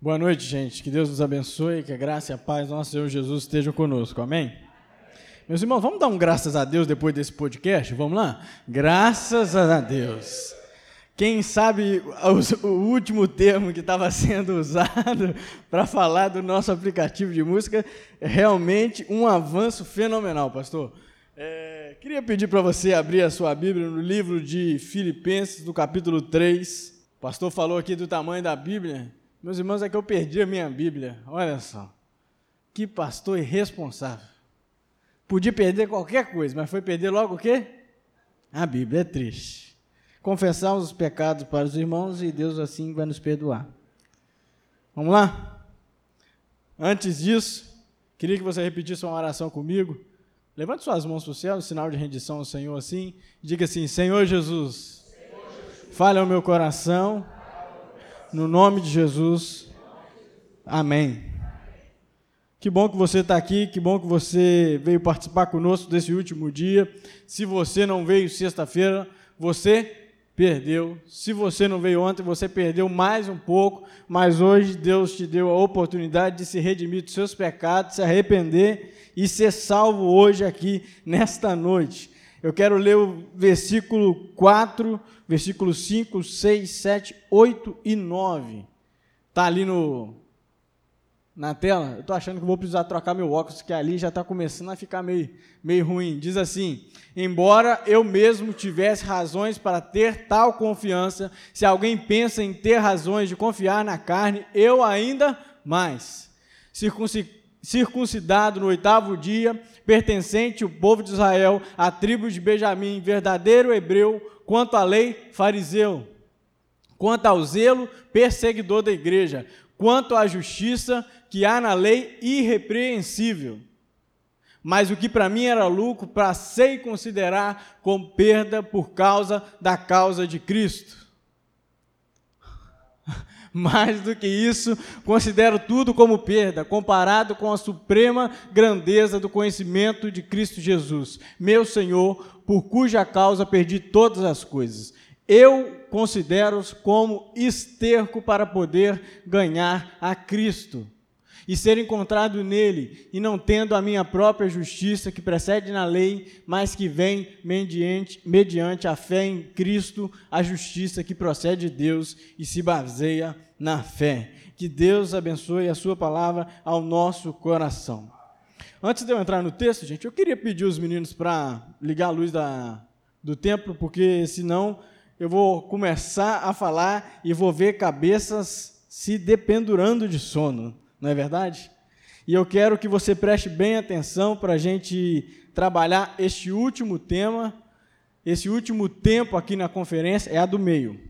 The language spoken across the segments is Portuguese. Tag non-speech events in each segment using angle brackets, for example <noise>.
Boa noite, gente. Que Deus nos abençoe, que a graça e a paz do nosso Senhor Jesus estejam conosco. Amém? Meus irmãos, vamos dar um graças a Deus depois desse podcast? Vamos lá? Graças a Deus. Quem sabe o último termo que estava sendo usado <laughs> para falar do nosso aplicativo de música é realmente um avanço fenomenal, pastor. É, queria pedir para você abrir a sua Bíblia no livro de Filipenses, no capítulo 3. O pastor falou aqui do tamanho da Bíblia. Meus irmãos, é que eu perdi a minha Bíblia. Olha só. Que pastor irresponsável. Podia perder qualquer coisa, mas foi perder logo o quê? A Bíblia. É triste. Confessar os pecados para os irmãos e Deus assim vai nos perdoar. Vamos lá? Antes disso, queria que você repetisse uma oração comigo. Levante suas mãos para o céu, sinal de rendição ao Senhor assim. Diga assim: Senhor Jesus, Senhor Jesus fale ao meu coração no nome de Jesus. Amém. Que bom que você está aqui, que bom que você veio participar conosco desse último dia. Se você não veio sexta-feira, você perdeu. Se você não veio ontem, você perdeu mais um pouco, mas hoje Deus te deu a oportunidade de se redimir dos seus pecados, se arrepender e ser salvo hoje aqui, nesta noite. Eu quero ler o versículo 4 versículos 5, 6, 7, 8 e 9. Está ali no, na tela. Eu estou achando que vou precisar trocar meu óculos, que ali já está começando a ficar meio, meio ruim. Diz assim: Embora eu mesmo tivesse razões para ter tal confiança, se alguém pensa em ter razões de confiar na carne, eu ainda mais. Circuncidado no oitavo dia, pertencente ao povo de Israel, à tribo de Benjamim, verdadeiro hebreu, quanto à lei, fariseu, quanto ao zelo, perseguidor da igreja, quanto à justiça que há na lei, irrepreensível. Mas o que para mim era lucro, passei considerar como perda por causa da causa de Cristo. Mais do que isso, considero tudo como perda, comparado com a suprema grandeza do conhecimento de Cristo Jesus, meu Senhor, por cuja causa perdi todas as coisas. Eu considero-os como esterco para poder ganhar a Cristo e ser encontrado nele, e não tendo a minha própria justiça que precede na lei, mas que vem mediante, mediante a fé em Cristo, a justiça que procede de Deus e se baseia na fé. Que Deus abençoe a sua palavra ao nosso coração. Antes de eu entrar no texto, gente, eu queria pedir os meninos para ligar a luz da, do templo, porque senão eu vou começar a falar e vou ver cabeças se dependurando de sono, não é verdade? E eu quero que você preste bem atenção para a gente trabalhar este último tema, esse último tempo aqui na conferência é a do meio.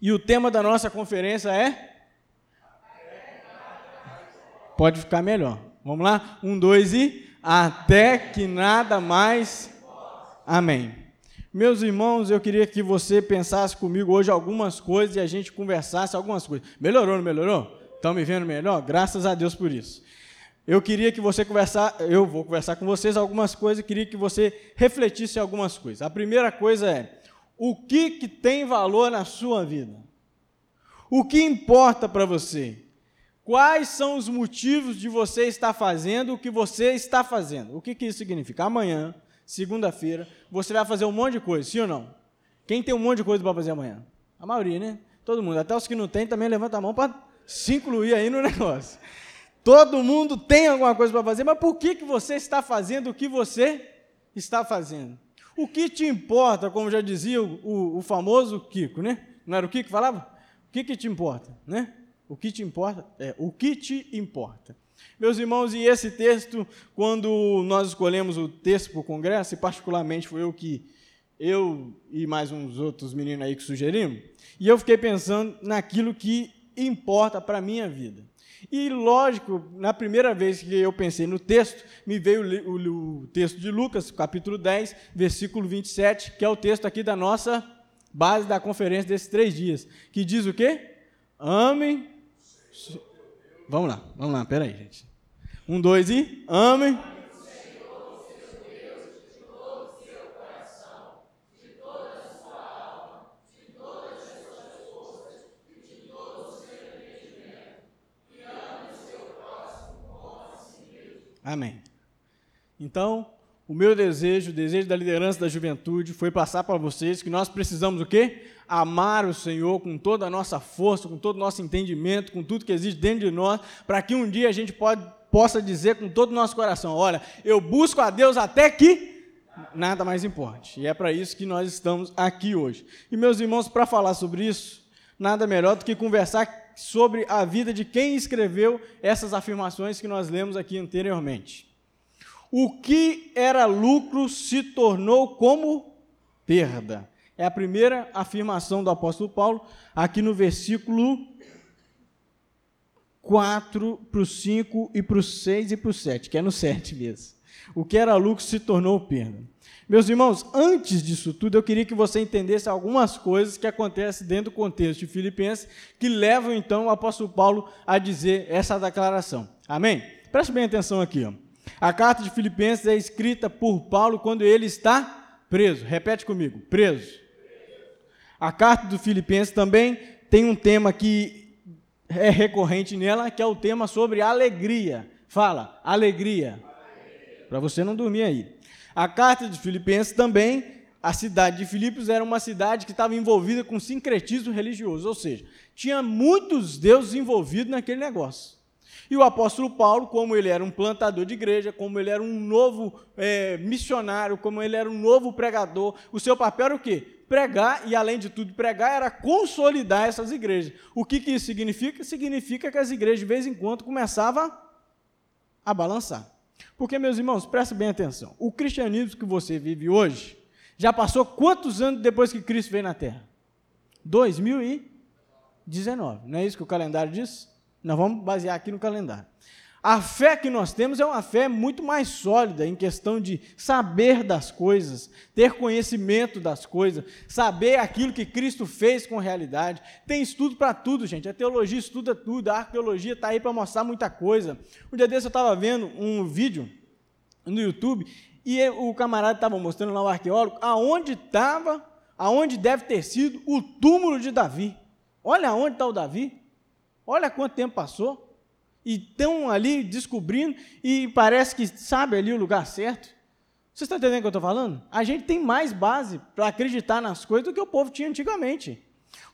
E o tema da nossa conferência é? Pode ficar melhor. Vamos lá? Um, dois e. Até que nada mais. Amém. Meus irmãos, eu queria que você pensasse comigo hoje algumas coisas e a gente conversasse algumas coisas. Melhorou, não melhorou? Estão me vendo melhor? Graças a Deus por isso. Eu queria que você conversar, eu vou conversar com vocês algumas coisas, queria que você refletisse algumas coisas. A primeira coisa é: o que, que tem valor na sua vida? O que importa para você? Quais são os motivos de você estar fazendo o que você está fazendo? O que, que isso significa? Amanhã, segunda-feira, você vai fazer um monte de coisa, sim ou não? Quem tem um monte de coisa para fazer amanhã? A maioria, né? Todo mundo. Até os que não têm também levanta a mão para se incluir aí no <laughs> negócio. Todo mundo tem alguma coisa para fazer, mas por que, que você está fazendo o que você está fazendo? O que te importa, como já dizia o, o, o famoso Kiko, né? Não era o Kiko que falava? O que, que te importa, né? O que te importa é o que te importa. Meus irmãos, e esse texto, quando nós escolhemos o texto para o congresso, e particularmente foi eu que eu e mais uns outros meninos aí que sugerimos, e eu fiquei pensando naquilo que importa para a minha vida. E, lógico, na primeira vez que eu pensei no texto, me veio o, o, o, texto de Lucas, capítulo 10, versículo 27, que é o texto aqui da nossa base da conferência desses três dias, que diz o quê? Amem Vamos lá, vamos lá, peraí, gente. Um, dois e. Amém. Amém. Então, o meu desejo, o desejo da liderança da juventude foi passar para vocês que nós precisamos o quê? Amar o Senhor com toda a nossa força, com todo o nosso entendimento, com tudo que existe dentro de nós, para que um dia a gente pode, possa dizer com todo o nosso coração: olha, eu busco a Deus até que nada mais importe. E é para isso que nós estamos aqui hoje. E meus irmãos, para falar sobre isso, nada melhor do que conversar sobre a vida de quem escreveu essas afirmações que nós lemos aqui anteriormente o que era lucro se tornou como perda. É a primeira afirmação do apóstolo Paulo, aqui no versículo 4 para o 5 e para o 6 e para o 7, que é no 7 mesmo. O que era lucro se tornou perda. Meus irmãos, antes disso tudo, eu queria que você entendesse algumas coisas que acontecem dentro do contexto de Filipenses, que levam então o apóstolo Paulo a dizer essa declaração. Amém? Preste bem atenção aqui. Ó. A carta de Filipenses é escrita por Paulo quando ele está preso. Repete comigo: preso. A carta do Filipenses também tem um tema que é recorrente nela, que é o tema sobre alegria. Fala, alegria. Para você não dormir aí. A carta de Filipenses também, a cidade de Filipos era uma cidade que estava envolvida com sincretismo religioso, ou seja, tinha muitos deuses envolvidos naquele negócio. E o apóstolo Paulo, como ele era um plantador de igreja, como ele era um novo é, missionário, como ele era um novo pregador, o seu papel era o quê? Pregar, e além de tudo, pregar era consolidar essas igrejas. O que, que isso significa? Significa que as igrejas, de vez em quando, começavam a balançar. Porque, meus irmãos, presta bem atenção. O cristianismo que você vive hoje já passou quantos anos depois que Cristo veio na Terra? 2019. Não é isso que o calendário diz? Nós vamos basear aqui no calendário. A fé que nós temos é uma fé muito mais sólida em questão de saber das coisas, ter conhecimento das coisas, saber aquilo que Cristo fez com realidade. Tem estudo para tudo, gente. A teologia estuda tudo, a arqueologia está aí para mostrar muita coisa. Um dia desse eu estava vendo um vídeo no YouTube e o camarada estava mostrando lá o arqueólogo aonde estava, aonde deve ter sido o túmulo de Davi. Olha aonde está o Davi. Olha quanto tempo passou. E estão ali descobrindo e parece que sabe ali o lugar certo. Vocês estão entendendo o que eu estou falando? A gente tem mais base para acreditar nas coisas do que o povo tinha antigamente.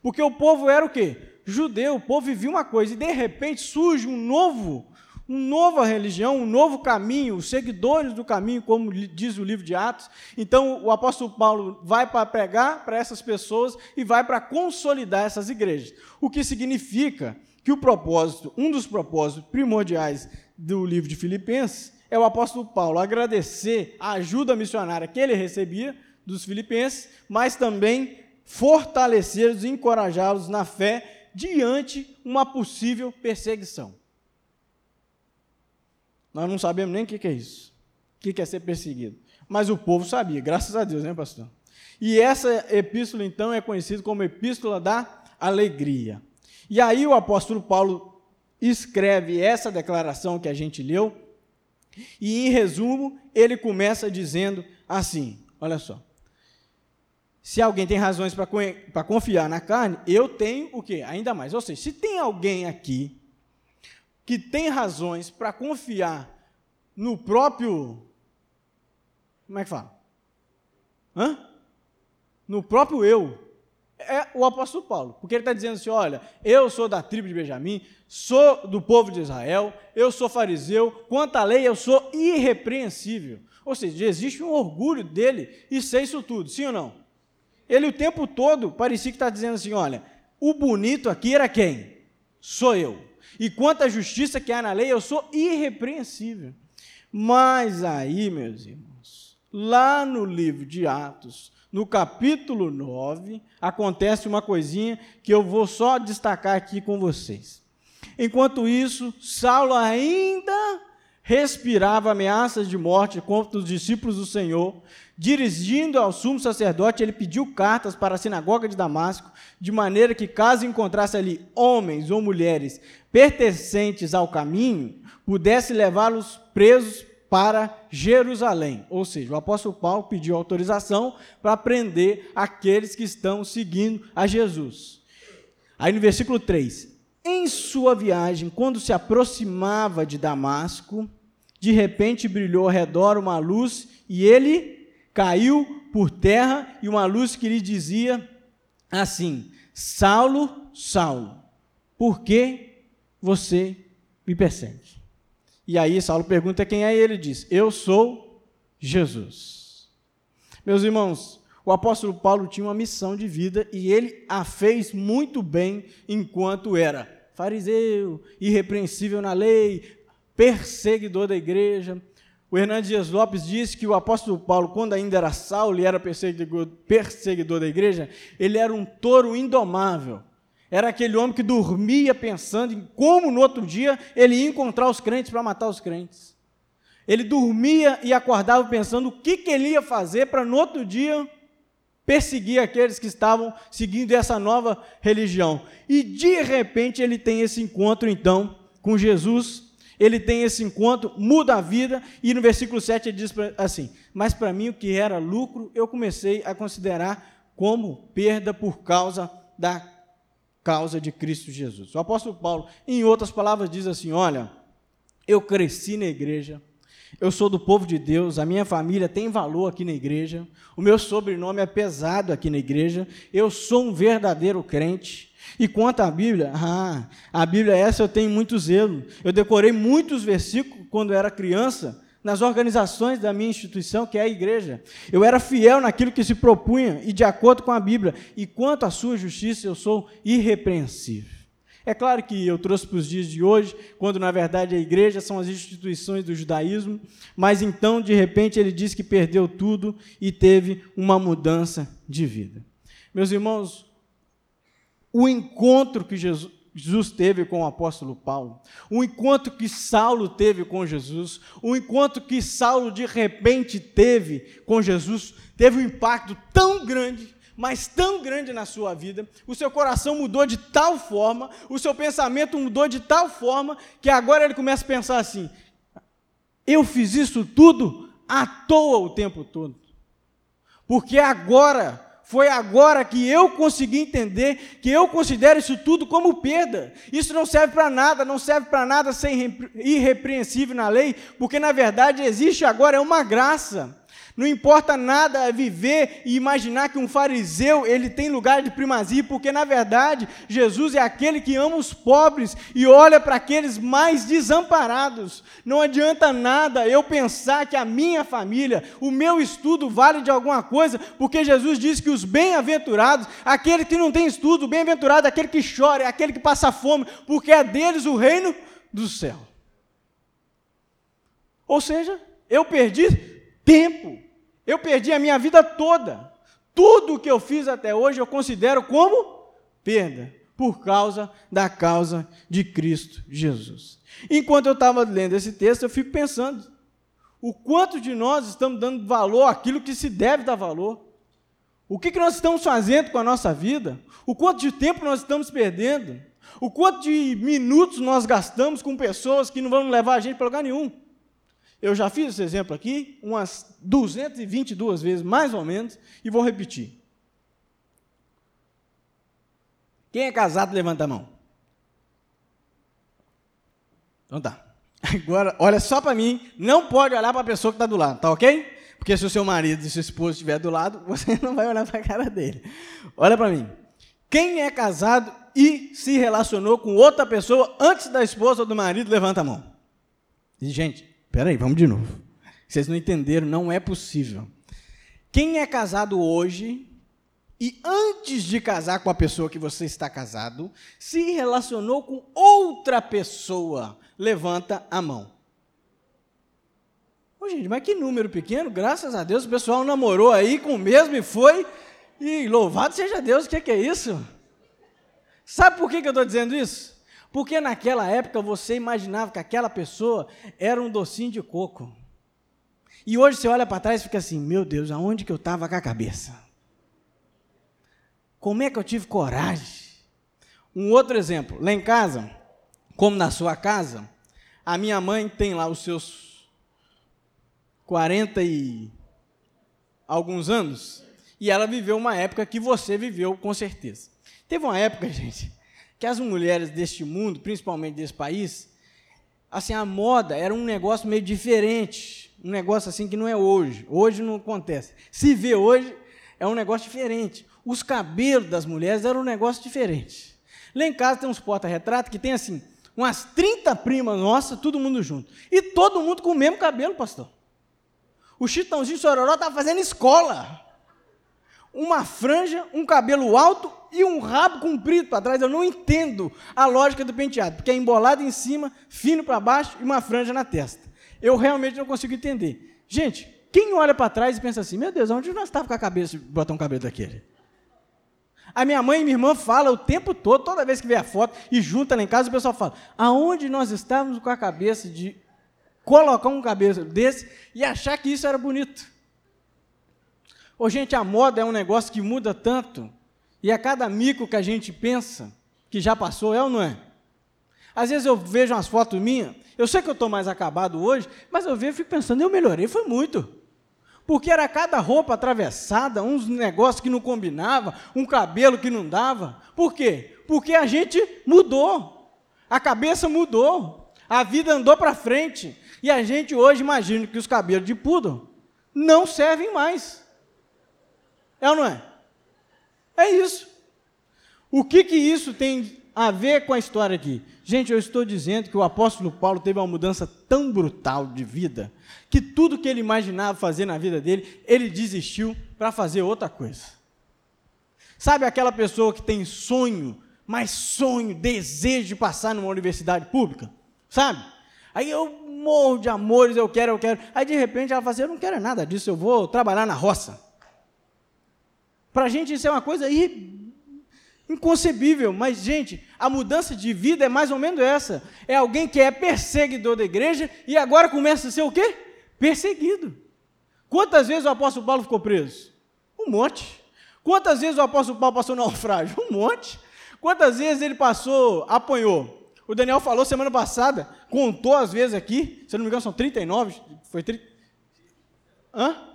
Porque o povo era o quê? Judeu, o povo vivia uma coisa, e de repente surge um novo, uma nova religião, um novo caminho, os seguidores do caminho, como diz o livro de Atos. Então o apóstolo Paulo vai para pregar para essas pessoas e vai para consolidar essas igrejas. O que significa que o propósito, um dos propósitos primordiais do livro de Filipenses é o apóstolo Paulo agradecer a ajuda missionária que ele recebia dos filipenses, mas também fortalecê-los e encorajá-los na fé diante uma possível perseguição. Nós não sabemos nem o que é isso, o que é ser perseguido. Mas o povo sabia, graças a Deus, né, pastor? E essa epístola, então, é conhecida como Epístola da Alegria. E aí o apóstolo Paulo escreve essa declaração que a gente leu, e em resumo, ele começa dizendo assim: olha só. Se alguém tem razões para confiar na carne, eu tenho o quê? Ainda mais. Ou seja, se tem alguém aqui que tem razões para confiar no próprio. Como é que fala? Hã? No próprio eu, é o apóstolo Paulo, porque ele está dizendo assim: olha, eu sou da tribo de Benjamim, sou do povo de Israel, eu sou fariseu, quanto à lei eu sou irrepreensível. Ou seja, existe um orgulho dele e ser isso tudo, sim ou não? Ele o tempo todo parecia que está dizendo assim: olha, o bonito aqui era quem? Sou eu. E quanto à justiça que há na lei, eu sou irrepreensível. Mas aí, meus irmãos, lá no livro de Atos, no capítulo 9, acontece uma coisinha que eu vou só destacar aqui com vocês. Enquanto isso, Saulo ainda respirava ameaças de morte contra os discípulos do Senhor. Dirigindo ao sumo sacerdote, ele pediu cartas para a sinagoga de Damasco, de maneira que, caso encontrasse ali homens ou mulheres pertencentes ao caminho, pudesse levá-los presos para Jerusalém. Ou seja, o apóstolo Paulo pediu autorização para prender aqueles que estão seguindo a Jesus. Aí no versículo 3: Em sua viagem, quando se aproximava de Damasco, de repente brilhou ao redor uma luz e ele caiu por terra e uma luz que lhe dizia assim: Saulo, Saulo, por que você me persegue? E aí Saulo pergunta quem é ele, diz: Eu sou Jesus. Meus irmãos, o apóstolo Paulo tinha uma missão de vida e ele a fez muito bem enquanto era fariseu, irrepreensível na lei, perseguidor da igreja. O Hernandes Dias Lopes disse que o apóstolo Paulo, quando ainda era Saulo e era perseguidor, perseguidor da igreja, ele era um touro indomável. Era aquele homem que dormia pensando em como no outro dia ele ia encontrar os crentes para matar os crentes. Ele dormia e acordava pensando o que, que ele ia fazer para no outro dia perseguir aqueles que estavam seguindo essa nova religião. E de repente ele tem esse encontro então com Jesus, ele tem esse encontro, muda a vida, e no versículo 7 ele diz assim: Mas para mim o que era lucro, eu comecei a considerar como perda por causa da causa de Cristo Jesus. O apóstolo Paulo, em outras palavras, diz assim: Olha, eu cresci na igreja, eu sou do povo de Deus, a minha família tem valor aqui na igreja, o meu sobrenome é pesado aqui na igreja, eu sou um verdadeiro crente. E quanto à Bíblia, ah, a Bíblia essa eu tenho muito zelo. Eu decorei muitos versículos quando era criança, nas organizações da minha instituição, que é a igreja. Eu era fiel naquilo que se propunha e de acordo com a Bíblia. E quanto à sua justiça, eu sou irrepreensível. É claro que eu trouxe para os dias de hoje, quando na verdade a igreja são as instituições do judaísmo, mas então, de repente, ele diz que perdeu tudo e teve uma mudança de vida. Meus irmãos, o encontro que Jesus, Jesus teve com o apóstolo Paulo, o encontro que Saulo teve com Jesus, o encontro que Saulo de repente teve com Jesus, teve um impacto tão grande mas tão grande na sua vida, o seu coração mudou de tal forma, o seu pensamento mudou de tal forma, que agora ele começa a pensar assim: eu fiz isso tudo à toa o tempo todo. Porque agora, foi agora que eu consegui entender que eu considero isso tudo como perda. Isso não serve para nada, não serve para nada ser irrepreensível na lei, porque na verdade existe agora uma graça. Não importa nada viver e imaginar que um fariseu ele tem lugar de primazia, porque na verdade Jesus é aquele que ama os pobres e olha para aqueles mais desamparados. Não adianta nada eu pensar que a minha família, o meu estudo vale de alguma coisa, porque Jesus diz que os bem-aventurados, aquele que não tem estudo, bem-aventurado é aquele que chora, é aquele que passa fome, porque é deles o reino do céu. Ou seja, eu perdi tempo. Eu perdi a minha vida toda. Tudo o que eu fiz até hoje eu considero como perda, por causa da causa de Cristo Jesus. Enquanto eu estava lendo esse texto, eu fico pensando: o quanto de nós estamos dando valor àquilo que se deve dar valor? O que, que nós estamos fazendo com a nossa vida? O quanto de tempo nós estamos perdendo? O quanto de minutos nós gastamos com pessoas que não vão levar a gente para lugar nenhum? Eu já fiz esse exemplo aqui umas 222 vezes, mais ou menos, e vou repetir. Quem é casado, levanta a mão. Então tá. <laughs> Agora, olha só para mim, não pode olhar para a pessoa que está do lado, tá ok? Porque se o seu marido e sua esposa estiver do lado, <laughs> você não vai olhar para a cara dele. Olha para mim. Quem é casado e se relacionou com outra pessoa antes da esposa ou do marido, levanta a mão. E, gente, Espera aí, vamos de novo. Vocês não entenderam, não é possível. Quem é casado hoje e antes de casar com a pessoa que você está casado, se relacionou com outra pessoa, levanta a mão. Ô, gente, mas que número pequeno, graças a Deus o pessoal namorou aí com o mesmo e foi. E louvado seja Deus, o que, que é isso? Sabe por que, que eu estou dizendo isso? Porque naquela época você imaginava que aquela pessoa era um docinho de coco. E hoje você olha para trás e fica assim: meu Deus, aonde que eu estava com a cabeça? Como é que eu tive coragem? Um outro exemplo, lá em casa, como na sua casa, a minha mãe tem lá os seus 40 e alguns anos, e ela viveu uma época que você viveu com certeza. Teve uma época, <laughs> gente, que as mulheres deste mundo, principalmente desse país, assim, a moda era um negócio meio diferente, um negócio assim que não é hoje. Hoje não acontece. Se vê hoje, é um negócio diferente. Os cabelos das mulheres eram um negócio diferente. Lá em casa tem uns porta-retratos que tem assim, umas 30 primas nossas, todo mundo junto. E todo mundo com o mesmo cabelo, pastor. O Chitãozinho Sororó estava fazendo escola. Uma franja, um cabelo alto e um rabo comprido para trás. Eu não entendo a lógica do penteado, porque é embolado em cima, fino para baixo e uma franja na testa. Eu realmente não consigo entender. Gente, quem olha para trás e pensa assim, meu Deus, onde nós estávamos com a cabeça botar um cabelo daquele? A minha mãe e minha irmã falam o tempo todo, toda vez que vê a foto e junta lá em casa, o pessoal fala: aonde nós estávamos com a cabeça de colocar um cabelo desse e achar que isso era bonito? Ô, gente, a moda é um negócio que muda tanto, e a cada mico que a gente pensa que já passou, é ou não é? Às vezes eu vejo umas fotos minhas, eu sei que eu estou mais acabado hoje, mas eu vejo e fico pensando, eu melhorei, foi muito. Porque era cada roupa atravessada, uns negócios que não combinava, um cabelo que não dava. Por quê? Porque a gente mudou. A cabeça mudou. A vida andou para frente. E a gente hoje imagina que os cabelos de poodle não servem mais. É ou não é? É isso. O que que isso tem a ver com a história aqui? Gente, eu estou dizendo que o apóstolo Paulo teve uma mudança tão brutal de vida que tudo que ele imaginava fazer na vida dele, ele desistiu para fazer outra coisa. Sabe aquela pessoa que tem sonho, mas sonho, desejo de passar numa universidade pública? Sabe? Aí eu morro de amores, eu quero, eu quero. Aí de repente ela fala assim: eu não quero nada disso, eu vou trabalhar na roça. Para a gente isso é uma coisa inconcebível, mas, gente, a mudança de vida é mais ou menos essa. É alguém que é perseguidor da igreja e agora começa a ser o quê? Perseguido. Quantas vezes o apóstolo Paulo ficou preso? Um monte. Quantas vezes o apóstolo Paulo passou <laughs> naufrágio? Um monte. Quantas vezes ele passou, apanhou? O Daniel falou semana passada, contou as vezes aqui, se não me engano são 39, foi 30. Hã?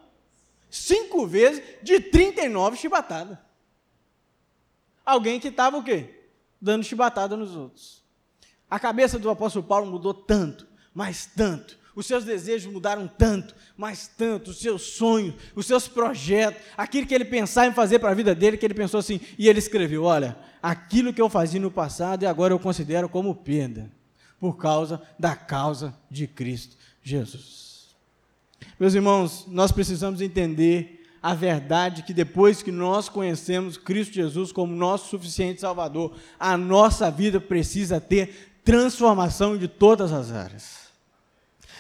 Cinco vezes de 39 chibatadas. Alguém que estava o quê? Dando chibatada nos outros. A cabeça do apóstolo Paulo mudou tanto, mas tanto. Os seus desejos mudaram tanto, mas tanto. Os seus sonhos, os seus projetos, aquilo que ele pensava em fazer para a vida dele, que ele pensou assim, e ele escreveu: Olha, aquilo que eu fazia no passado e agora eu considero como perda, por causa da causa de Cristo Jesus. Meus irmãos, nós precisamos entender a verdade que depois que nós conhecemos Cristo Jesus como nosso suficiente Salvador, a nossa vida precisa ter transformação de todas as áreas.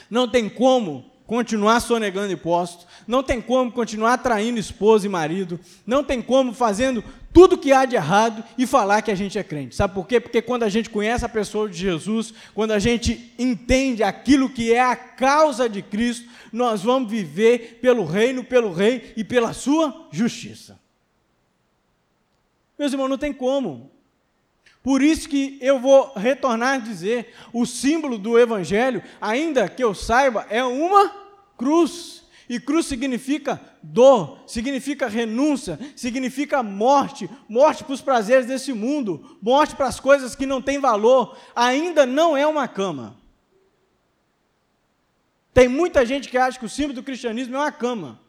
Não tem como continuar sonegando impostos, não tem como continuar traindo esposa e marido, não tem como fazendo tudo que há de errado e falar que a gente é crente. Sabe por quê? Porque quando a gente conhece a pessoa de Jesus, quando a gente entende aquilo que é a causa de Cristo, nós vamos viver pelo reino, pelo rei e pela sua justiça. Meus irmãos, não tem como. Por isso que eu vou retornar a dizer, o símbolo do evangelho, ainda que eu saiba, é uma cruz. E cruz significa dor, significa renúncia, significa morte, morte para os prazeres desse mundo, morte para as coisas que não têm valor. Ainda não é uma cama. Tem muita gente que acha que o símbolo do cristianismo é uma cama.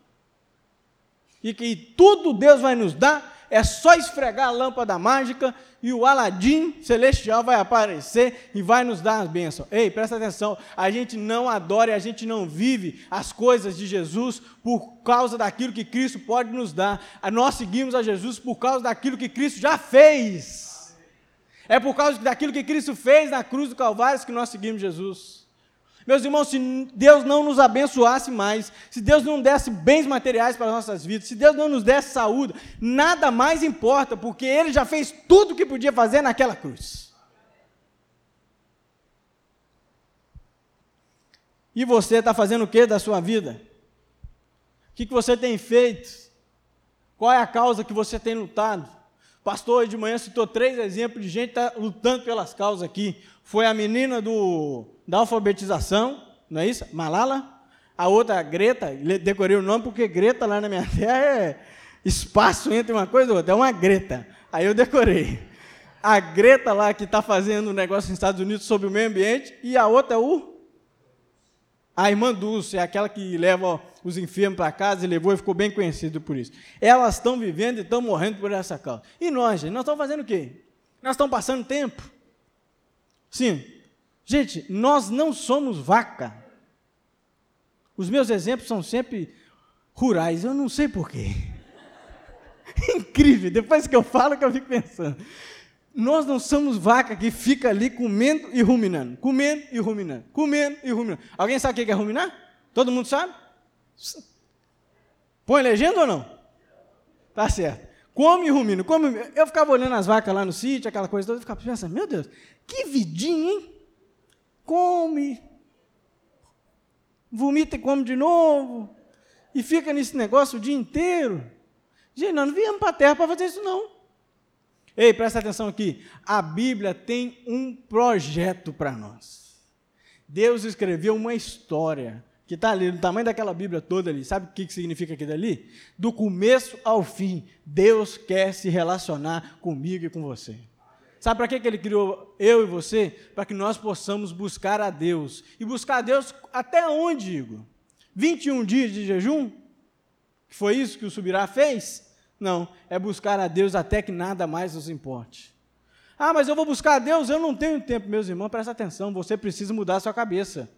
E que tudo Deus vai nos dar é só esfregar a lâmpada mágica e o Aladim celestial vai aparecer e vai nos dar as bênçãos. Ei, presta atenção, a gente não adora e a gente não vive as coisas de Jesus por causa daquilo que Cristo pode nos dar. Nós seguimos a Jesus por causa daquilo que Cristo já fez. É por causa daquilo que Cristo fez na cruz do Calvário que nós seguimos Jesus. Meus irmãos, se Deus não nos abençoasse mais, se Deus não desse bens materiais para as nossas vidas, se Deus não nos desse saúde, nada mais importa, porque Ele já fez tudo o que podia fazer naquela cruz. E você está fazendo o que da sua vida? O que, que você tem feito? Qual é a causa que você tem lutado? pastor de manhã citou três exemplos de gente que está lutando pelas causas aqui. Foi a menina do, da alfabetização, não é isso? Malala. A outra, a Greta, decorei o nome porque Greta lá na minha <laughs> terra é espaço entre uma coisa e outra, é uma Greta. Aí eu decorei. a Greta lá que está fazendo um negócio nos Estados Unidos sobre o meio ambiente, e a outra é o. A irmã Dulce, é aquela que leva os enfermos para casa e levou e ficou bem conhecido por isso. Elas estão vivendo e estão morrendo por essa causa. E nós, gente, nós estamos fazendo o quê? Nós estamos passando tempo. Sim. Gente, nós não somos vaca. Os meus exemplos são sempre rurais, eu não sei porquê. <laughs> Incrível, depois que eu falo que eu fico pensando. Nós não somos vaca que fica ali comendo e ruminando, comendo e ruminando, comendo e ruminando. Alguém sabe o que é ruminar? Todo mundo sabe? Põe legenda ou não? Tá certo. Come e rumina, come. Eu ficava olhando as vacas lá no sítio, aquela coisa toda, e ficava pensando, meu Deus, que vidinha, hein? Come, vomita e come de novo, e fica nesse negócio o dia inteiro. Gente, nós não viemos para a terra para fazer isso, não. Ei, presta atenção aqui. A Bíblia tem um projeto para nós. Deus escreveu uma história que está ali, no tamanho daquela Bíblia toda ali. Sabe o que, que significa aquilo ali? Do começo ao fim, Deus quer se relacionar comigo e com você. Sabe para que, Ele criou eu e você? Para que nós possamos buscar a Deus. E buscar a Deus até onde, Igor? 21 dias de jejum? Foi isso que o Subirá fez? Não, é buscar a Deus até que nada mais nos importe. Ah, mas eu vou buscar a Deus, eu não tenho tempo, meus irmãos, presta atenção, você precisa mudar a sua cabeça.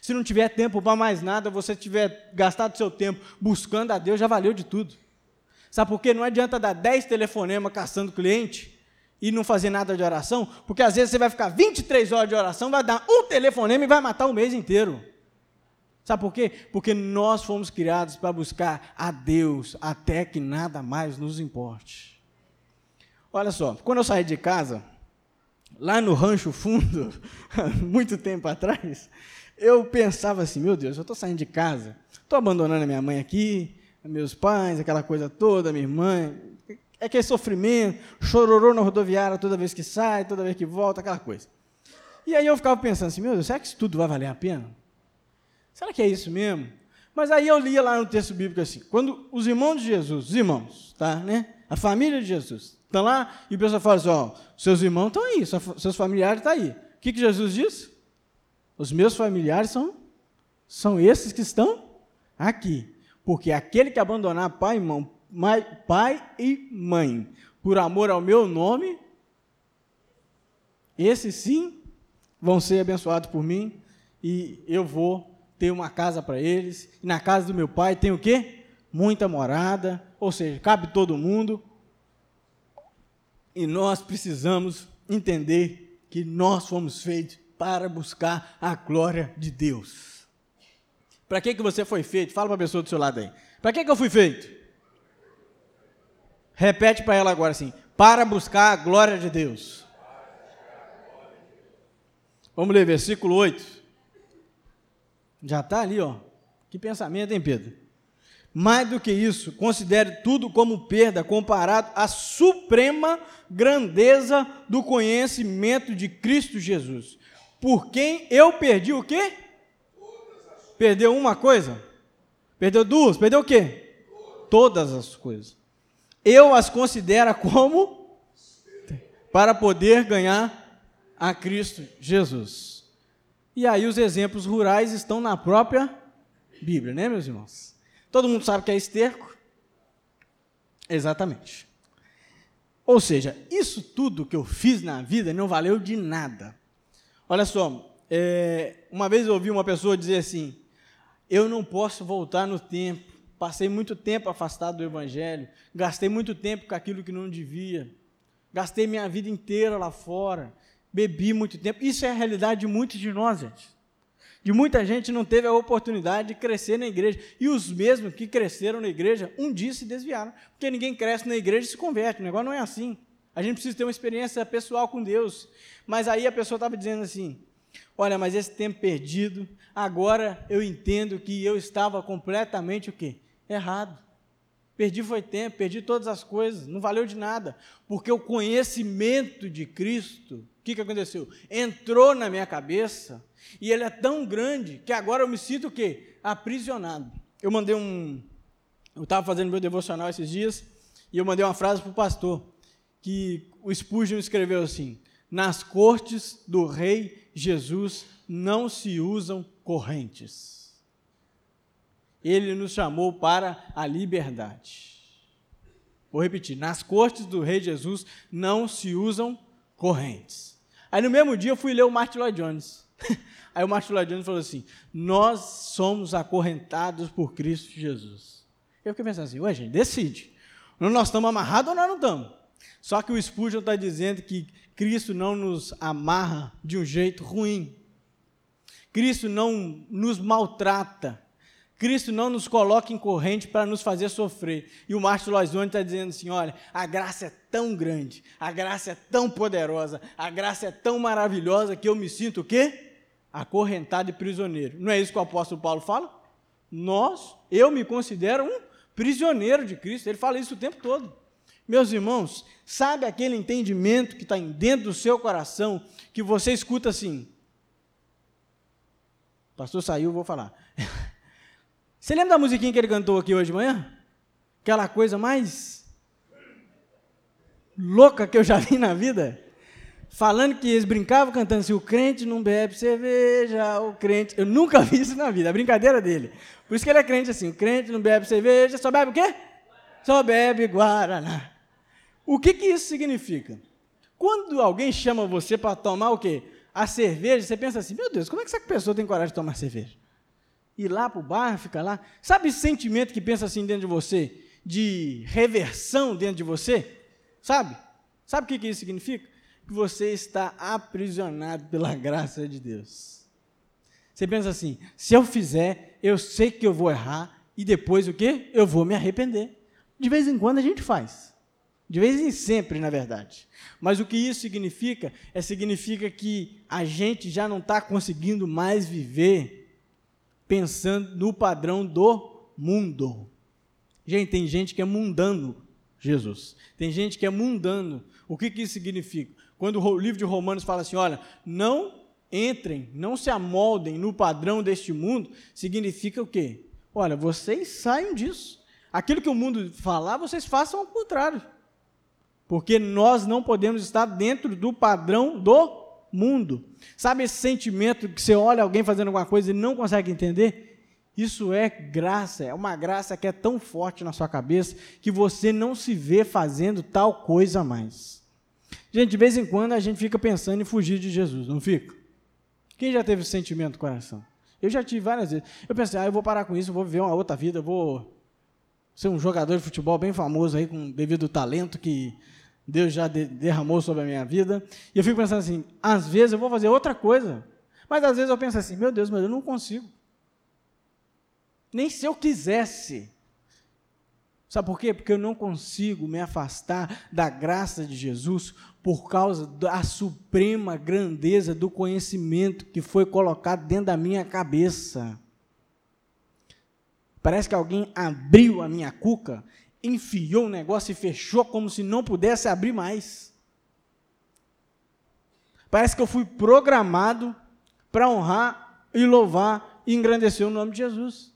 Se não tiver tempo para mais nada, você tiver gastado seu tempo buscando a Deus, já valeu de tudo. Sabe por quê? Não adianta dar 10 telefonemas caçando cliente e não fazer nada de oração, porque às vezes você vai ficar 23 horas de oração, vai dar um telefonema e vai matar o mês inteiro. Sabe por quê? Porque nós fomos criados para buscar a Deus até que nada mais nos importe. Olha só, quando eu saí de casa, lá no Rancho Fundo, <laughs> muito tempo atrás, eu pensava assim: meu Deus, eu estou saindo de casa, estou abandonando a minha mãe aqui, meus pais, aquela coisa toda, minha irmã, é aquele sofrimento, chororô na rodoviária toda vez que sai, toda vez que volta, aquela coisa. E aí eu ficava pensando assim: meu Deus, será que isso tudo vai valer a pena? Será que é isso mesmo? Mas aí eu lia lá no texto bíblico assim, quando os irmãos de Jesus, os irmãos, tá, né? A família de Jesus, estão lá e o pessoal fala assim, ó, seus irmãos estão aí, seus familiares estão aí. O que, que Jesus diz? Os meus familiares são, são esses que estão aqui. Porque aquele que abandonar pai e mãe, pai e mãe, por amor ao meu nome, esses sim vão ser abençoados por mim e eu vou ter uma casa para eles. E na casa do meu pai tem o quê? Muita morada, ou seja, cabe todo mundo. E nós precisamos entender que nós fomos feitos para buscar a glória de Deus. Para que, que você foi feito? Fala para a pessoa do seu lado aí. Para que, que eu fui feito? Repete para ela agora assim: para buscar a glória de Deus. Vamos ler versículo 8. Já está ali, ó. Que pensamento, hein, Pedro? Mais do que isso, considere tudo como perda comparado à suprema grandeza do conhecimento de Cristo Jesus. Por quem eu perdi o quê? Perdeu uma coisa? Perdeu duas? Perdeu o quê? Todas as coisas. Eu as considero como para poder ganhar a Cristo Jesus. E aí os exemplos rurais estão na própria Bíblia, né, meus irmãos? Todo mundo sabe que é esterco? Exatamente. Ou seja, isso tudo que eu fiz na vida não valeu de nada. Olha só, é, uma vez eu ouvi uma pessoa dizer assim: eu não posso voltar no tempo, passei muito tempo afastado do Evangelho, gastei muito tempo com aquilo que não devia, gastei minha vida inteira lá fora, bebi muito tempo. Isso é a realidade de muitos de nós, gente. De muita gente não teve a oportunidade de crescer na igreja. E os mesmos que cresceram na igreja, um dia se desviaram. Porque ninguém cresce na igreja e se converte. O negócio não é assim. A gente precisa ter uma experiência pessoal com Deus. Mas aí a pessoa estava dizendo assim: Olha, mas esse tempo perdido, agora eu entendo que eu estava completamente o quê? Errado. Perdi foi tempo, perdi todas as coisas, não valeu de nada, porque o conhecimento de Cristo que, que aconteceu? Entrou na minha cabeça e ele é tão grande que agora eu me sinto o quê? Aprisionado. Eu mandei um. Eu estava fazendo meu devocional esses dias e eu mandei uma frase para o pastor. Que o Spurgeon escreveu assim: nas cortes do rei Jesus não se usam correntes. Ele nos chamou para a liberdade. Vou repetir: nas cortes do rei Jesus não se usam correntes. Aí no mesmo dia eu fui ler o Martin Lloyd Jones. <laughs> Aí o Martin Lloyd Jones falou assim: Nós somos acorrentados por Cristo Jesus. Eu fiquei pensando assim: Ué, gente, decide. Nós estamos amarrados ou nós não estamos? Só que o Spurgeon está dizendo que Cristo não nos amarra de um jeito ruim. Cristo não nos maltrata. Cristo não nos coloca em corrente para nos fazer sofrer. E o Márcio Loizone está dizendo assim: olha, a graça é tão grande, a graça é tão poderosa, a graça é tão maravilhosa que eu me sinto o quê? Acorrentado e prisioneiro. Não é isso que o apóstolo Paulo fala? Nós, eu me considero um prisioneiro de Cristo. Ele fala isso o tempo todo. Meus irmãos, sabe aquele entendimento que está dentro do seu coração, que você escuta assim? O pastor saiu, vou falar. <laughs> Você lembra da musiquinha que ele cantou aqui hoje de manhã? Aquela coisa mais louca que eu já vi na vida? Falando que eles brincavam cantando assim: o crente não bebe cerveja, o crente. Eu nunca vi isso na vida, a brincadeira dele. Por isso que ele é crente assim: o crente não bebe cerveja, só bebe o quê? Só bebe Guaraná. O que, que isso significa? Quando alguém chama você para tomar o quê? A cerveja, você pensa assim, meu Deus, como é que essa pessoa tem coragem de tomar cerveja? Ir lá para o bar, ficar lá. Sabe esse sentimento que pensa assim dentro de você? De reversão dentro de você? Sabe? Sabe o que, que isso significa? Que você está aprisionado pela graça de Deus. Você pensa assim, se eu fizer, eu sei que eu vou errar, e depois o quê? Eu vou me arrepender. De vez em quando a gente faz. De vez em sempre, na verdade. Mas o que isso significa? É significa que a gente já não está conseguindo mais viver pensando no padrão do mundo. Gente, tem gente que é mundano Jesus. Tem gente que é mundano. O que, que isso significa? Quando o livro de Romanos fala assim, olha, não entrem, não se amoldem no padrão deste mundo, significa o quê? Olha, vocês saiam disso. Aquilo que o mundo falar, vocês façam ao contrário. Porque nós não podemos estar dentro do padrão do mundo. Sabe esse sentimento que você olha alguém fazendo alguma coisa e não consegue entender? Isso é graça, é uma graça que é tão forte na sua cabeça que você não se vê fazendo tal coisa mais. Gente, de vez em quando a gente fica pensando em fugir de Jesus, não fica? Quem já teve esse sentimento no coração? Eu já tive várias vezes. Eu pensei, ah, eu vou parar com isso, vou viver uma outra vida, vou ser um jogador de futebol bem famoso aí, com devido talento que Deus já de, derramou sobre a minha vida. E eu fico pensando assim, às vezes eu vou fazer outra coisa, mas às vezes eu penso assim, meu Deus, mas eu não consigo. Nem se eu quisesse. Sabe por quê? Porque eu não consigo me afastar da graça de Jesus por causa da suprema grandeza do conhecimento que foi colocado dentro da minha cabeça. Parece que alguém abriu a minha cuca enfiou o negócio e fechou como se não pudesse abrir mais. Parece que eu fui programado para honrar e louvar e engrandecer o nome de Jesus.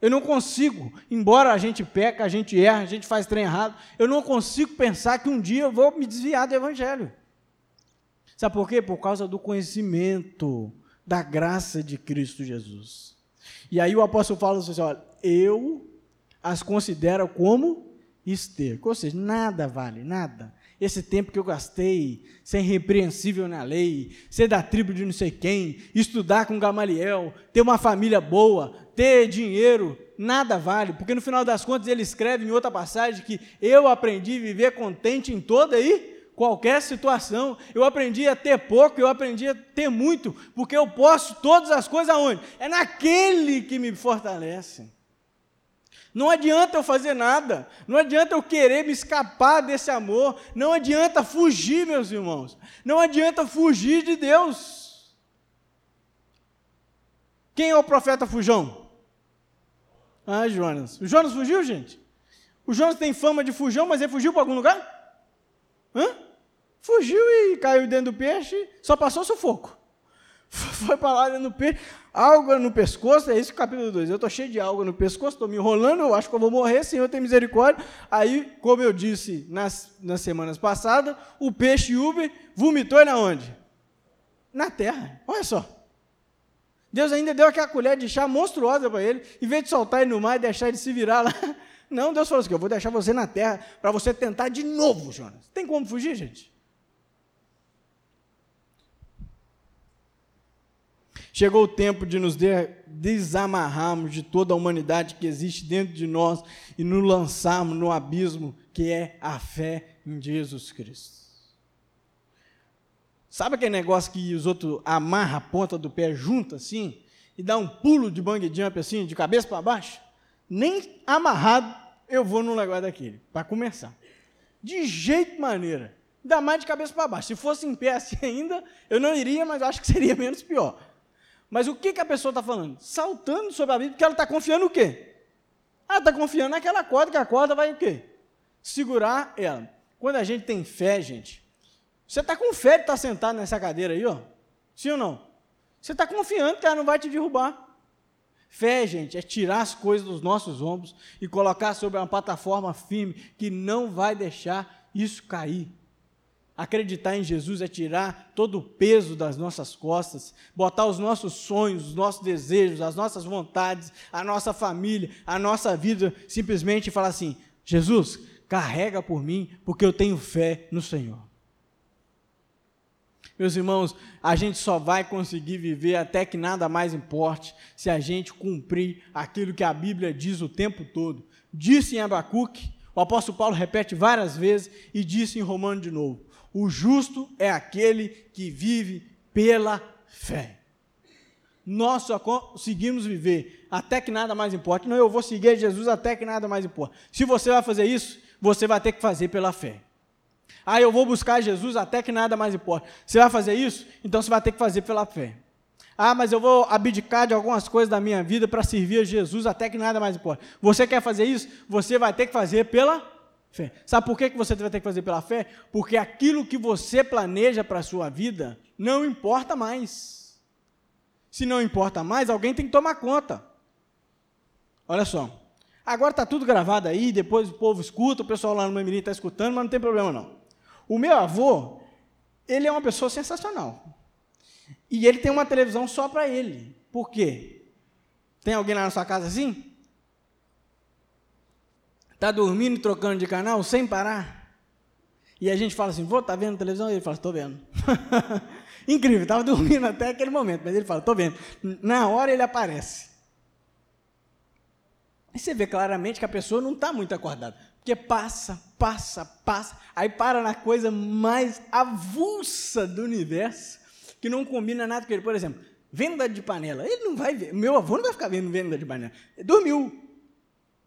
Eu não consigo, embora a gente peca, a gente erra, a gente faz trem errado, eu não consigo pensar que um dia eu vou me desviar do Evangelho. Sabe por quê? Por causa do conhecimento da graça de Cristo Jesus. E aí o apóstolo fala assim: olha, eu as considero como esterco. Ou seja, nada vale, nada. Esse tempo que eu gastei, ser irrepreensível na lei, ser da tribo de não sei quem, estudar com Gamaliel, ter uma família boa, ter dinheiro, nada vale, porque no final das contas ele escreve em outra passagem que eu aprendi a viver contente em toda e qualquer situação. Eu aprendi a ter pouco, eu aprendi a ter muito, porque eu posso todas as coisas aonde? É naquele que me fortalece. Não adianta eu fazer nada, não adianta eu querer me escapar desse amor, não adianta fugir, meus irmãos, não adianta fugir de Deus. Quem é o profeta fujão? Ah, Jonas. O Jonas fugiu, gente? O Jonas tem fama de fujão, mas ele fugiu para algum lugar? Hã? Fugiu e caiu dentro do peixe, só passou sufoco. <laughs> Foi lá no peixe, algo no pescoço, é isso o capítulo 2. Eu estou cheio de algo no pescoço, estou me enrolando, eu acho que eu vou morrer, Senhor tem misericórdia. Aí, como eu disse nas, nas semanas passadas, o peixe Uber vomitou na onde? Na terra. Olha só. Deus ainda deu aquela colher de chá monstruosa para ele, em vez de soltar ele no mar e deixar ele se virar lá. <laughs> Não, Deus falou assim: eu vou deixar você na terra para você tentar de novo, Jonas. Tem como fugir, gente? Chegou o tempo de nos desamarrarmos de toda a humanidade que existe dentro de nós e nos lançarmos no abismo que é a fé em Jesus Cristo. Sabe aquele negócio que os outros amarram a ponta do pé junto assim e dá um pulo de bang jump assim, de cabeça para baixo? Nem amarrado eu vou num negócio daquele, para começar. De jeito maneira. Ainda mais de cabeça para baixo. Se fosse em pé assim <laughs> ainda, eu não iria, mas acho que seria menos pior. Mas o que, que a pessoa está falando? Saltando sobre a Bíblia, porque ela está confiando no quê? Ela está confiando naquela corda, que a corda vai o quê? Segurar ela. Quando a gente tem fé, gente, você está com fé de estar tá sentado nessa cadeira aí, ó? Sim ou não? Você está confiando que ela não vai te derrubar. Fé, gente, é tirar as coisas dos nossos ombros e colocar sobre uma plataforma firme que não vai deixar isso cair. Acreditar em Jesus é tirar todo o peso das nossas costas, botar os nossos sonhos, os nossos desejos, as nossas vontades, a nossa família, a nossa vida, simplesmente falar assim: Jesus, carrega por mim, porque eu tenho fé no Senhor. Meus irmãos, a gente só vai conseguir viver até que nada mais importe se a gente cumprir aquilo que a Bíblia diz o tempo todo. Disse em Abacuque, o apóstolo Paulo repete várias vezes e disse em Romano de novo: o justo é aquele que vive pela fé. Nós só conseguimos viver até que nada mais importe. Não, eu vou seguir Jesus até que nada mais importe. Se você vai fazer isso, você vai ter que fazer pela fé. Ah, eu vou buscar Jesus até que nada mais importe. Você vai fazer isso? Então você vai ter que fazer pela fé. Ah, mas eu vou abdicar de algumas coisas da minha vida para servir a Jesus até que nada mais importe. Você quer fazer isso? Você vai ter que fazer pela Fé. Sabe por que você vai ter que fazer pela fé? Porque aquilo que você planeja para a sua vida não importa mais. Se não importa mais, alguém tem que tomar conta. Olha só. Agora está tudo gravado aí, depois o povo escuta, o pessoal lá no Mamirim está escutando, mas não tem problema não. O meu avô, ele é uma pessoa sensacional. E ele tem uma televisão só para ele. Por quê? Tem alguém lá na sua casa assim? Está dormindo e trocando de canal sem parar. E a gente fala assim, vou, tá vendo televisão? E ele fala, estou vendo. <laughs> Incrível, estava dormindo até aquele momento, mas ele fala, estou vendo. Na hora ele aparece. Aí você vê claramente que a pessoa não está muito acordada. Porque passa, passa, passa, aí para na coisa mais avulsa do universo, que não combina nada com ele. Por exemplo, venda de panela. Ele não vai ver, meu avô não vai ficar vendo venda de panela. Ele dormiu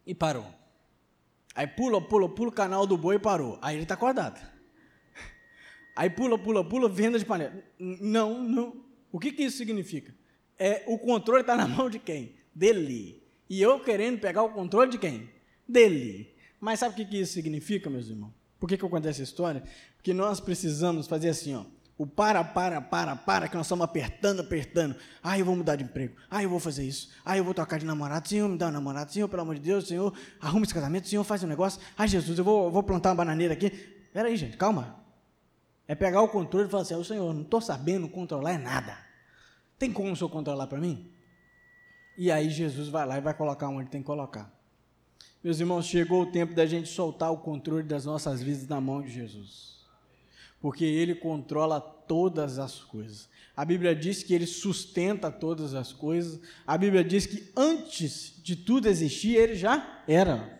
e parou. Aí pula, pula, pula o canal do boi e parou. Aí ele está acordado. Aí pula, pula, pula, venda de panela. Não, não. O que, que isso significa? É, o controle está na mão de quem? Dele. E eu querendo pegar o controle de quem? Dele. Mas sabe o que, que isso significa, meus irmãos? Por que, que eu essa história? Porque nós precisamos fazer assim, ó. O para, para, para, para, que nós estamos apertando, apertando. Ah, eu vou mudar de emprego. Ah, eu vou fazer isso. Ah, eu vou trocar de namorado. Senhor, me dá um namorado. Senhor, pelo amor de Deus, Senhor, arruma esse casamento. Senhor, faz um negócio. Ai, Jesus, eu vou, vou plantar uma bananeira aqui. Espera aí, gente, calma. É pegar o controle e falar assim, o Senhor, não estou sabendo controlar é nada. Tem como o Senhor controlar para mim? E aí Jesus vai lá e vai colocar onde tem que colocar. Meus irmãos, chegou o tempo da gente soltar o controle das nossas vidas na mão de Jesus porque ele controla todas as coisas. A Bíblia diz que ele sustenta todas as coisas. A Bíblia diz que antes de tudo existir, ele já era.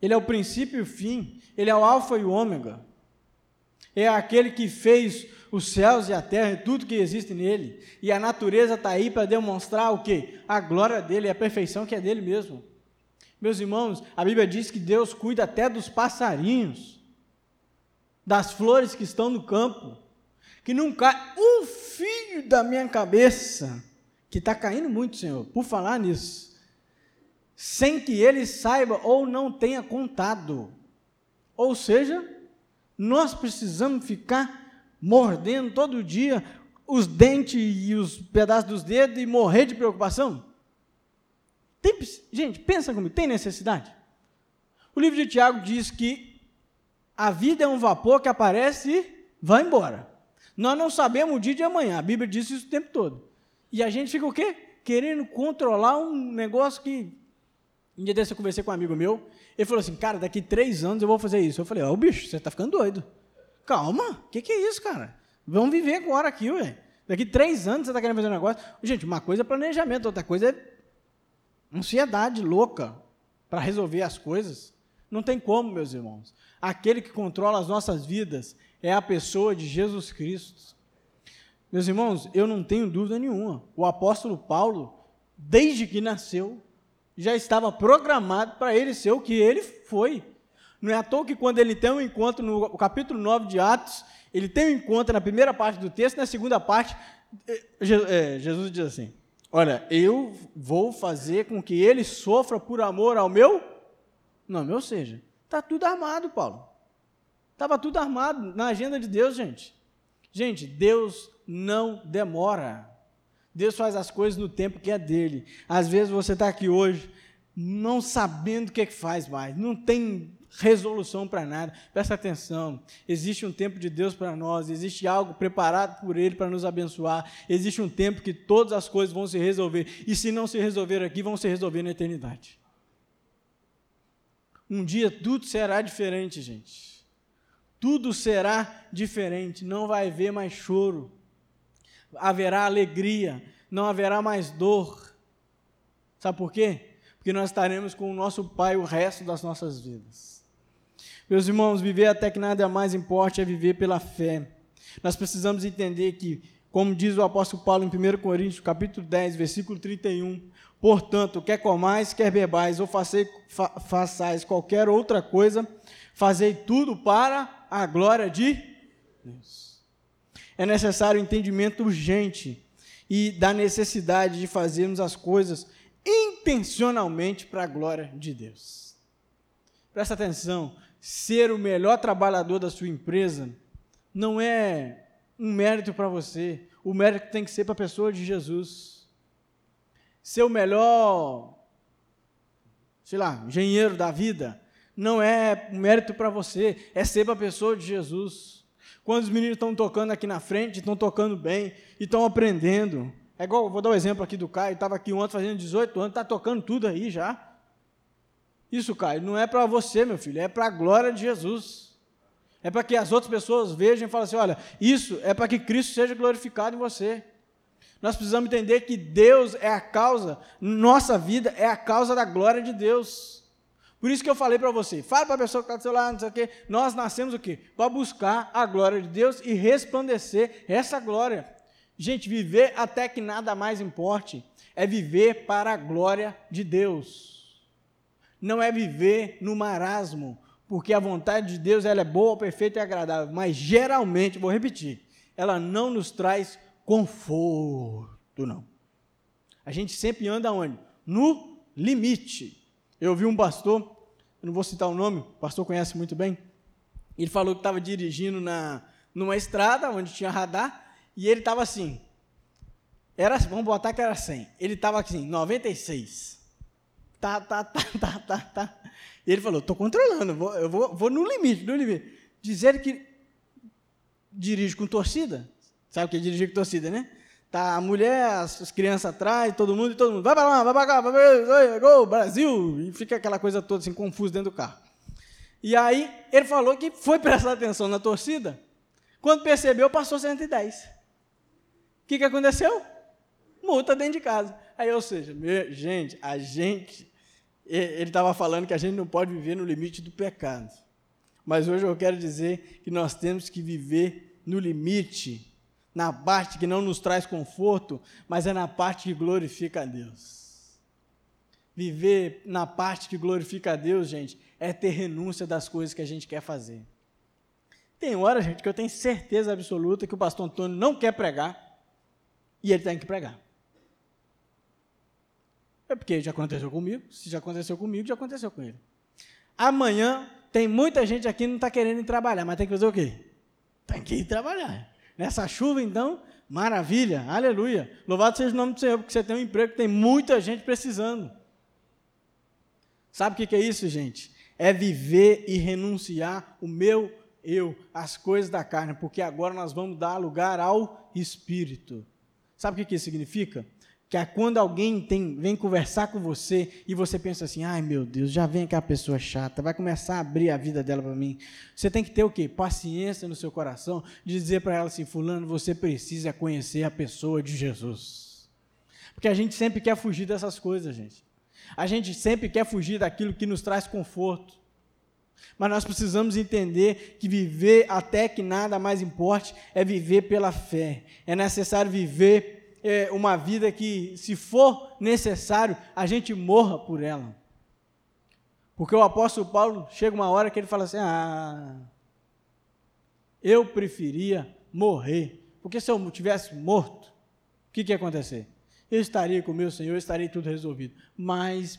Ele é o princípio e o fim. Ele é o Alfa e o Ômega. É aquele que fez os céus e a terra e tudo que existe nele. E a natureza está aí para demonstrar o que? A glória dele, a perfeição que é dele mesmo. Meus irmãos, a Bíblia diz que Deus cuida até dos passarinhos das flores que estão no campo, que não cai um fio da minha cabeça, que está caindo muito, Senhor, por falar nisso, sem que ele saiba ou não tenha contado. Ou seja, nós precisamos ficar mordendo todo dia os dentes e os pedaços dos dedos e morrer de preocupação? Tem, gente, pensa comigo, tem necessidade? O livro de Tiago diz que a vida é um vapor que aparece e vai embora. Nós não sabemos o dia de amanhã, a Bíblia diz isso o tempo todo. E a gente fica o quê? Querendo controlar um negócio que. Um dia desse eu conversei com um amigo meu, ele falou assim, cara, daqui três anos eu vou fazer isso. Eu falei, ó, oh, bicho, você está ficando doido. Calma, o que, que é isso, cara? Vamos viver agora aqui, ué. Daqui três anos você está querendo fazer um negócio. Gente, uma coisa é planejamento, outra coisa é ansiedade louca para resolver as coisas. Não tem como, meus irmãos. Aquele que controla as nossas vidas é a pessoa de Jesus Cristo. Meus irmãos, eu não tenho dúvida nenhuma. O apóstolo Paulo, desde que nasceu, já estava programado para ele ser o que ele foi. Não é à toa que quando ele tem um encontro no capítulo 9 de Atos, ele tem um encontro na primeira parte do texto, na segunda parte, eh, eh, Jesus diz assim: Olha, eu vou fazer com que ele sofra por amor ao meu nome. Ou seja, está tudo armado, Paulo. Estava tudo armado na agenda de Deus, gente. Gente, Deus não demora. Deus faz as coisas no tempo que é dele. Às vezes você está aqui hoje não sabendo o que é que faz mais, não tem resolução para nada. Presta atenção. Existe um tempo de Deus para nós, existe algo preparado por Ele para nos abençoar. Existe um tempo que todas as coisas vão se resolver. E se não se resolver aqui, vão se resolver na eternidade. Um dia tudo será diferente, gente. Tudo será diferente. Não vai haver mais choro. Haverá alegria. Não haverá mais dor. Sabe por quê? Porque nós estaremos com o nosso Pai o resto das nossas vidas. Meus irmãos, viver até que nada mais importe é viver pela fé. Nós precisamos entender que, como diz o apóstolo Paulo em 1 Coríntios, capítulo 10, versículo 31, portanto, quer comais, quer bebais, ou façais, fa façais qualquer outra coisa, fazei tudo para a glória de Deus. É necessário entendimento urgente e da necessidade de fazermos as coisas intencionalmente para a glória de Deus. Presta atenção, ser o melhor trabalhador da sua empresa não é um mérito para você. O mérito tem que ser para a pessoa de Jesus. Ser o melhor, sei lá, engenheiro da vida, não é um mérito para você, é ser para a pessoa de Jesus. Quando os meninos estão tocando aqui na frente, estão tocando bem e estão aprendendo. É igual, vou dar um exemplo aqui do Caio, estava aqui ontem fazendo 18 anos, está tocando tudo aí já. Isso, Caio, não é para você, meu filho, é para a glória de Jesus. É para que as outras pessoas vejam e falem assim: olha, isso é para que Cristo seja glorificado em você. Nós precisamos entender que Deus é a causa, nossa vida é a causa da glória de Deus. Por isso que eu falei para você, fala para a pessoa que está do seu lado, não sei o quê, nós nascemos o quê? Para buscar a glória de Deus e resplandecer essa glória. Gente, viver até que nada mais importe é viver para a glória de Deus não é viver no marasmo, porque a vontade de Deus ela é boa, perfeita e agradável, mas geralmente, vou repetir, ela não nos traz conforto, não. A gente sempre anda onde? No limite. Eu vi um pastor, eu não vou citar o nome, o pastor conhece muito bem, ele falou que estava dirigindo na, numa estrada onde tinha radar, e ele estava assim, era, vamos botar que era 100, ele estava assim, 96 tá, tá, tá, tá, tá, tá. E ele falou, estou controlando, vou, eu vou, vou no limite, no limite. Dizer que dirige com torcida, sabe o que é dirigir com torcida, né? Tá a mulher, as, crianças atrás, todo mundo, e todo mundo, vai para lá, vai para cá, vai para gol, Brasil, e fica aquela coisa toda assim, confusa dentro do carro. E aí, ele falou que foi prestar atenção na torcida, quando percebeu, passou 110. O que, que aconteceu? Multa dentro de casa. Aí, ou seja, gente, a gente ele estava falando que a gente não pode viver no limite do pecado. Mas hoje eu quero dizer que nós temos que viver no limite, na parte que não nos traz conforto, mas é na parte que glorifica a Deus. Viver na parte que glorifica a Deus, gente, é ter renúncia das coisas que a gente quer fazer. Tem hora, gente, que eu tenho certeza absoluta que o pastor Antônio não quer pregar e ele tem que pregar. É porque já aconteceu comigo. Se já aconteceu comigo, já aconteceu com ele. Amanhã tem muita gente aqui que não está querendo ir trabalhar, mas tem que fazer o quê? Tem que ir trabalhar. Nessa chuva, então, Maravilha, aleluia. Louvado seja o nome do Senhor, porque você tem um emprego que tem muita gente precisando. Sabe o que é isso, gente? É viver e renunciar o meu eu, as coisas da carne, porque agora nós vamos dar lugar ao Espírito. Sabe o que isso significa? Que é quando alguém tem, vem conversar com você e você pensa assim, ai meu Deus, já vem aquela pessoa chata, vai começar a abrir a vida dela para mim. Você tem que ter o quê? Paciência no seu coração de dizer para ela assim, fulano, você precisa conhecer a pessoa de Jesus. Porque a gente sempre quer fugir dessas coisas, gente. A gente sempre quer fugir daquilo que nos traz conforto. Mas nós precisamos entender que viver até que nada mais importe é viver pela fé. É necessário viver é, uma vida que, se for necessário, a gente morra por ela. Porque o apóstolo Paulo chega uma hora que ele fala assim: Ah, eu preferia morrer. Porque se eu tivesse morto, o que, que ia acontecer? Eu estaria com o meu Senhor, estaria tudo resolvido. Mas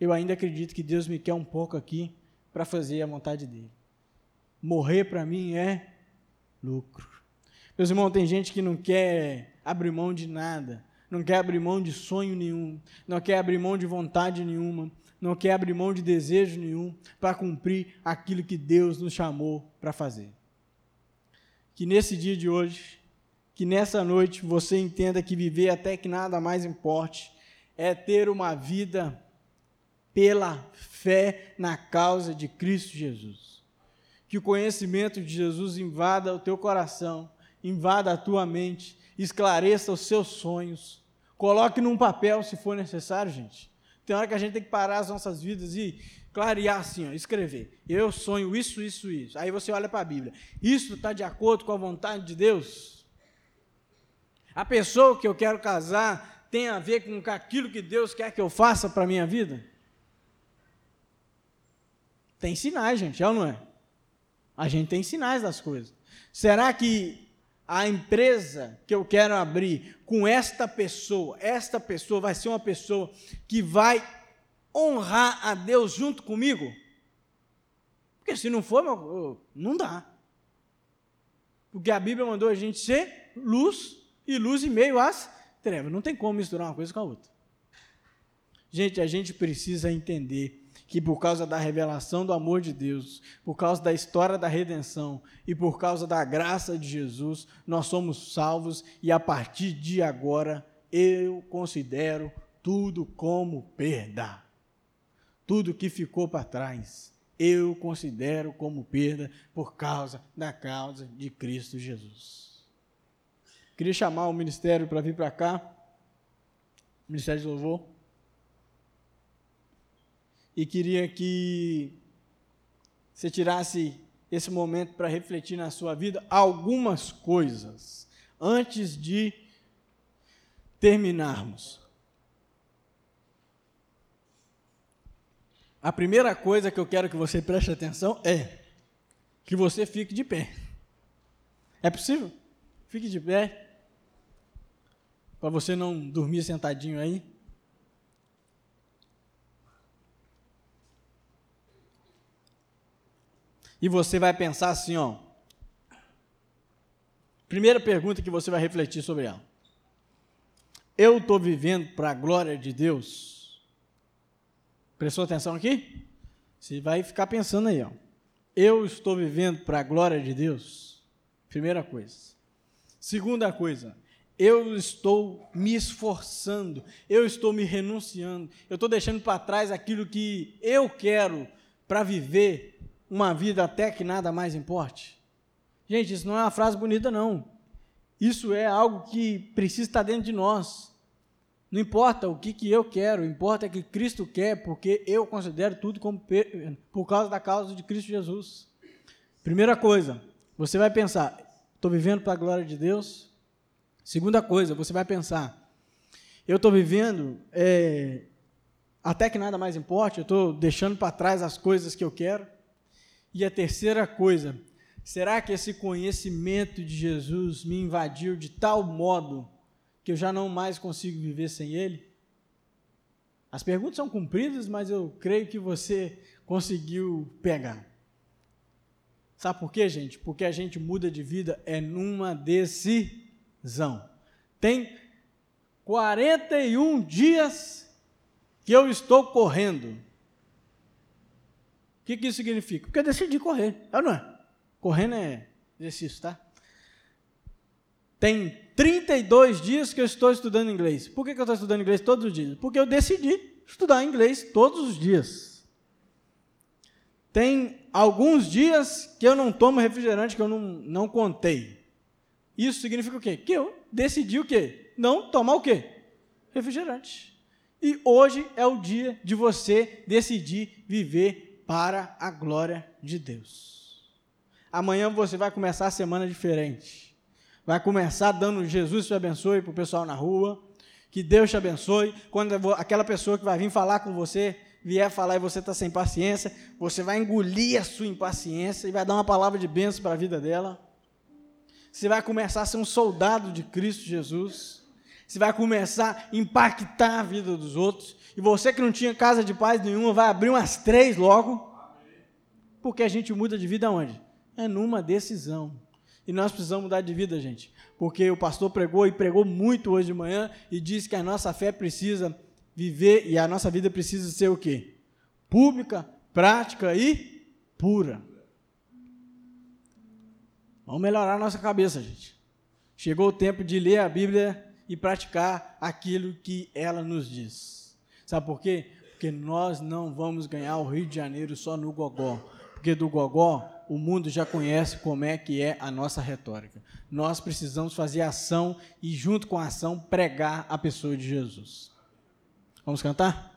eu ainda acredito que Deus me quer um pouco aqui para fazer a vontade dele. Morrer para mim é lucro. Meus irmãos, tem gente que não quer abrir mão de nada, não quer abrir mão de sonho nenhum, não quer abrir mão de vontade nenhuma, não quer abrir mão de desejo nenhum para cumprir aquilo que Deus nos chamou para fazer. Que nesse dia de hoje, que nessa noite você entenda que viver até que nada mais importe é ter uma vida pela fé na causa de Cristo Jesus. Que o conhecimento de Jesus invada o teu coração, invada a tua mente, esclareça os seus sonhos. Coloque num papel se for necessário, gente. Tem hora que a gente tem que parar as nossas vidas e clarear assim, ó, escrever. Eu sonho isso, isso, isso. Aí você olha para a Bíblia. Isso está de acordo com a vontade de Deus? A pessoa que eu quero casar tem a ver com aquilo que Deus quer que eu faça para a minha vida? Tem sinais, gente, é ou não é? A gente tem sinais das coisas. Será que a empresa que eu quero abrir com esta pessoa, esta pessoa vai ser uma pessoa que vai honrar a Deus junto comigo? Porque se não for, não dá. Porque a Bíblia mandou a gente ser luz e luz em meio às trevas. Não tem como misturar uma coisa com a outra. Gente, a gente precisa entender que por causa da revelação do amor de Deus, por causa da história da redenção e por causa da graça de Jesus, nós somos salvos e a partir de agora eu considero tudo como perda. Tudo que ficou para trás, eu considero como perda por causa da causa de Cristo Jesus. Queria chamar o ministério para vir para cá, Ministério de Louvor e queria que você tirasse esse momento para refletir na sua vida algumas coisas antes de terminarmos. A primeira coisa que eu quero que você preste atenção é que você fique de pé. É possível? Fique de pé. Para você não dormir sentadinho aí. E você vai pensar assim, ó. Primeira pergunta que você vai refletir sobre ela. Eu estou vivendo para a glória de Deus? Prestou atenção aqui? Você vai ficar pensando aí, ó. Eu estou vivendo para a glória de Deus? Primeira coisa. Segunda coisa, eu estou me esforçando, eu estou me renunciando, eu estou deixando para trás aquilo que eu quero para viver uma vida até que nada mais importe? Gente, isso não é uma frase bonita, não. Isso é algo que precisa estar dentro de nós. Não importa o que, que eu quero, importa é que Cristo quer, porque eu considero tudo como por causa da causa de Cristo Jesus. Primeira coisa, você vai pensar, estou vivendo para a glória de Deus? Segunda coisa, você vai pensar, eu estou vivendo é, até que nada mais importe, eu estou deixando para trás as coisas que eu quero. E a terceira coisa, será que esse conhecimento de Jesus me invadiu de tal modo que eu já não mais consigo viver sem Ele? As perguntas são cumpridas, mas eu creio que você conseguiu pegar. Sabe por quê, gente? Porque a gente muda de vida é numa decisão. Tem 41 dias que eu estou correndo. Que, que isso significa? Porque eu decidi correr, é ou não é? Correndo é exercício, tá? Tem 32 dias que eu estou estudando inglês. Por que, que eu estou estudando inglês todos os dias? Porque eu decidi estudar inglês todos os dias. Tem alguns dias que eu não tomo refrigerante que eu não, não contei. Isso significa o quê? Que eu decidi o quê? Não tomar o quê? Refrigerante. E hoje é o dia de você decidir viver para a glória de Deus. Amanhã você vai começar a semana diferente. Vai começar dando Jesus te abençoe para o pessoal na rua. Que Deus te abençoe. Quando aquela pessoa que vai vir falar com você vier falar e você está sem paciência, você vai engolir a sua impaciência e vai dar uma palavra de bênção para a vida dela. Você vai começar a ser um soldado de Cristo Jesus. Você vai começar a impactar a vida dos outros. E você que não tinha casa de paz nenhuma, vai abrir umas três logo. Porque a gente muda de vida onde? É numa decisão. E nós precisamos mudar de vida, gente. Porque o pastor pregou e pregou muito hoje de manhã e disse que a nossa fé precisa viver e a nossa vida precisa ser o quê? Pública, prática e pura. Vamos melhorar a nossa cabeça, gente. Chegou o tempo de ler a Bíblia e praticar aquilo que ela nos diz. Sabe por quê? Porque nós não vamos ganhar o Rio de Janeiro só no gogó. Porque do gogó o mundo já conhece como é que é a nossa retórica. Nós precisamos fazer ação e junto com a ação pregar a pessoa de Jesus. Vamos cantar?